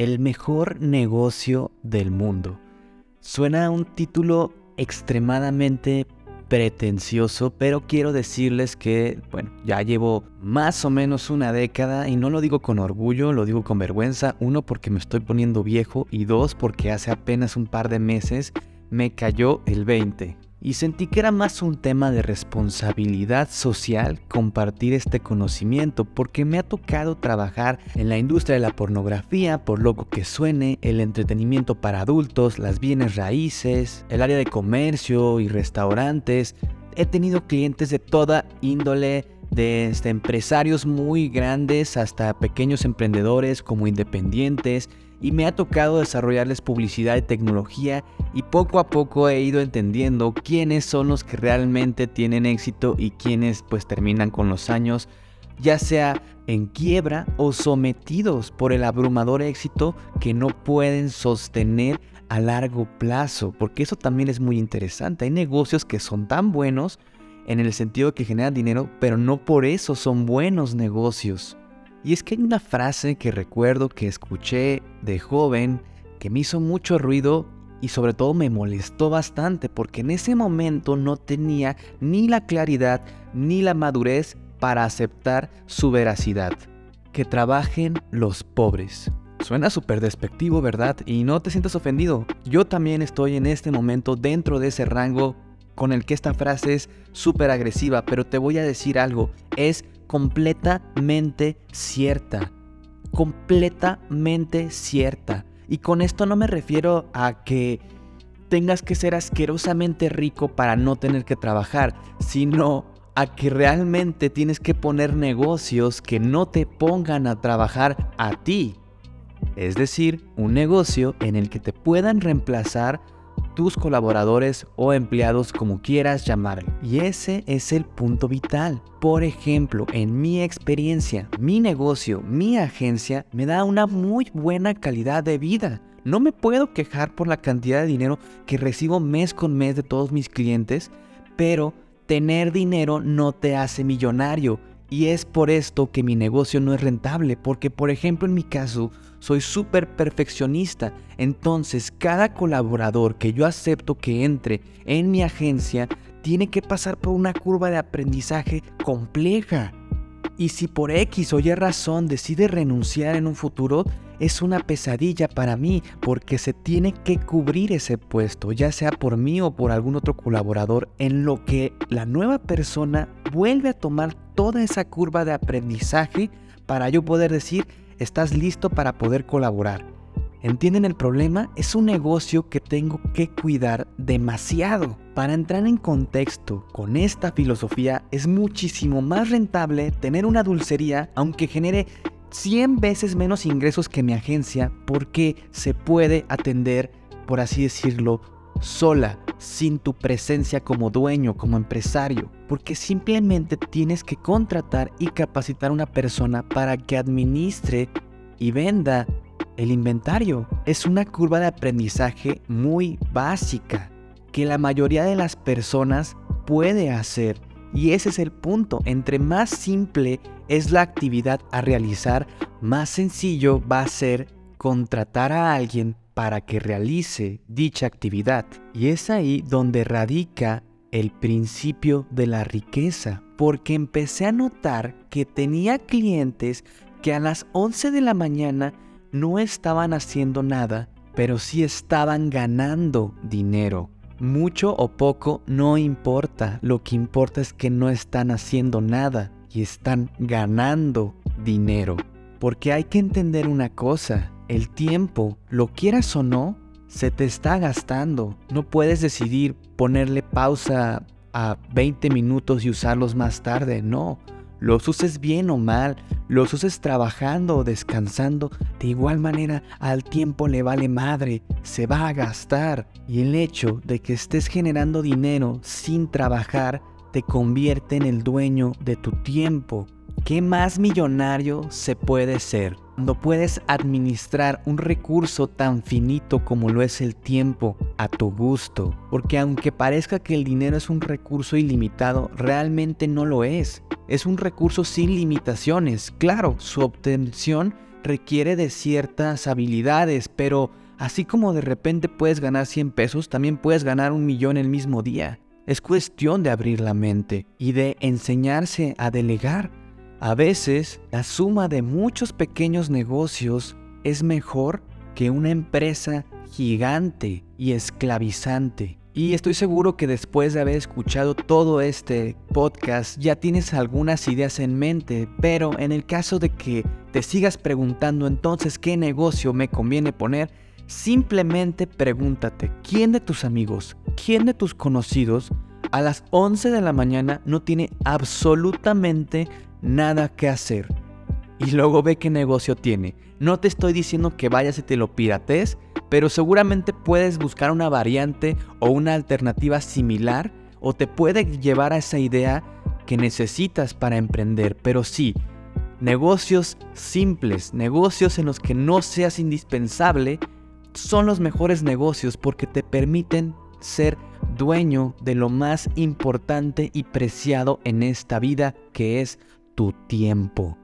El mejor negocio del mundo. Suena un título extremadamente pretencioso, pero quiero decirles que, bueno, ya llevo más o menos una década y no lo digo con orgullo, lo digo con vergüenza. Uno, porque me estoy poniendo viejo y dos, porque hace apenas un par de meses me cayó el 20 y sentí que era más un tema de responsabilidad social compartir este conocimiento porque me ha tocado trabajar en la industria de la pornografía, por loco que suene, el entretenimiento para adultos, las bienes raíces, el área de comercio y restaurantes. He tenido clientes de toda índole, desde empresarios muy grandes hasta pequeños emprendedores como independientes y me ha tocado desarrollarles publicidad y tecnología y poco a poco he ido entendiendo quiénes son los que realmente tienen éxito y quiénes pues terminan con los años ya sea en quiebra o sometidos por el abrumador éxito que no pueden sostener a largo plazo, porque eso también es muy interesante. Hay negocios que son tan buenos en el sentido de que generan dinero, pero no por eso son buenos negocios. Y es que hay una frase que recuerdo que escuché de joven que me hizo mucho ruido y sobre todo me molestó bastante porque en ese momento no tenía ni la claridad ni la madurez para aceptar su veracidad. Que trabajen los pobres. Suena súper despectivo, ¿verdad? Y no te sientas ofendido. Yo también estoy en este momento dentro de ese rango con el que esta frase es súper agresiva, pero te voy a decir algo, es completamente cierta. Completamente cierta. Y con esto no me refiero a que tengas que ser asquerosamente rico para no tener que trabajar, sino a que realmente tienes que poner negocios que no te pongan a trabajar a ti. Es decir, un negocio en el que te puedan reemplazar tus colaboradores o empleados como quieras llamarlo. Y ese es el punto vital. Por ejemplo, en mi experiencia, mi negocio, mi agencia me da una muy buena calidad de vida. No me puedo quejar por la cantidad de dinero que recibo mes con mes de todos mis clientes, pero tener dinero no te hace millonario y es por esto que mi negocio no es rentable, porque por ejemplo en mi caso soy súper perfeccionista, entonces cada colaborador que yo acepto que entre en mi agencia tiene que pasar por una curva de aprendizaje compleja. Y si por X o Y razón decide renunciar en un futuro, es una pesadilla para mí porque se tiene que cubrir ese puesto, ya sea por mí o por algún otro colaborador, en lo que la nueva persona vuelve a tomar toda esa curva de aprendizaje para yo poder decir, estás listo para poder colaborar. ¿Entienden el problema? Es un negocio que tengo que cuidar demasiado. Para entrar en contexto con esta filosofía es muchísimo más rentable tener una dulcería aunque genere 100 veces menos ingresos que mi agencia porque se puede atender, por así decirlo, sola, sin tu presencia como dueño, como empresario, porque simplemente tienes que contratar y capacitar a una persona para que administre y venda el inventario. Es una curva de aprendizaje muy básica que la mayoría de las personas puede hacer. Y ese es el punto. Entre más simple es la actividad a realizar, más sencillo va a ser contratar a alguien para que realice dicha actividad. Y es ahí donde radica el principio de la riqueza, porque empecé a notar que tenía clientes que a las 11 de la mañana no estaban haciendo nada, pero sí estaban ganando dinero. Mucho o poco no importa, lo que importa es que no están haciendo nada y están ganando dinero. Porque hay que entender una cosa, el tiempo, lo quieras o no, se te está gastando. No puedes decidir ponerle pausa a 20 minutos y usarlos más tarde, no. Los uses bien o mal, los uses trabajando o descansando, de igual manera al tiempo le vale madre, se va a gastar. Y el hecho de que estés generando dinero sin trabajar te convierte en el dueño de tu tiempo. ¿Qué más millonario se puede ser? Cuando puedes administrar un recurso tan finito como lo es el tiempo a tu gusto. Porque aunque parezca que el dinero es un recurso ilimitado, realmente no lo es. Es un recurso sin limitaciones. Claro, su obtención requiere de ciertas habilidades, pero así como de repente puedes ganar 100 pesos, también puedes ganar un millón el mismo día. Es cuestión de abrir la mente y de enseñarse a delegar. A veces, la suma de muchos pequeños negocios es mejor que una empresa gigante y esclavizante. Y estoy seguro que después de haber escuchado todo este podcast ya tienes algunas ideas en mente, pero en el caso de que te sigas preguntando entonces qué negocio me conviene poner, simplemente pregúntate, ¿quién de tus amigos, quién de tus conocidos a las 11 de la mañana no tiene absolutamente nada que hacer. Y luego ve qué negocio tiene. No te estoy diciendo que vayas y te lo pirates, pero seguramente puedes buscar una variante o una alternativa similar o te puede llevar a esa idea que necesitas para emprender. Pero sí, negocios simples, negocios en los que no seas indispensable, son los mejores negocios porque te permiten ser dueño de lo más importante y preciado en esta vida que es tu tiempo.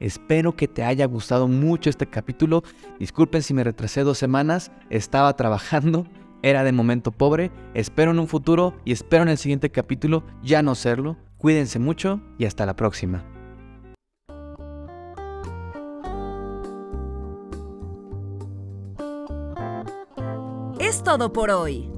Espero que te haya gustado mucho este capítulo. Disculpen si me retrasé dos semanas, estaba trabajando, era de momento pobre. Espero en un futuro y espero en el siguiente capítulo ya no serlo. Cuídense mucho y hasta la próxima. Es todo por hoy.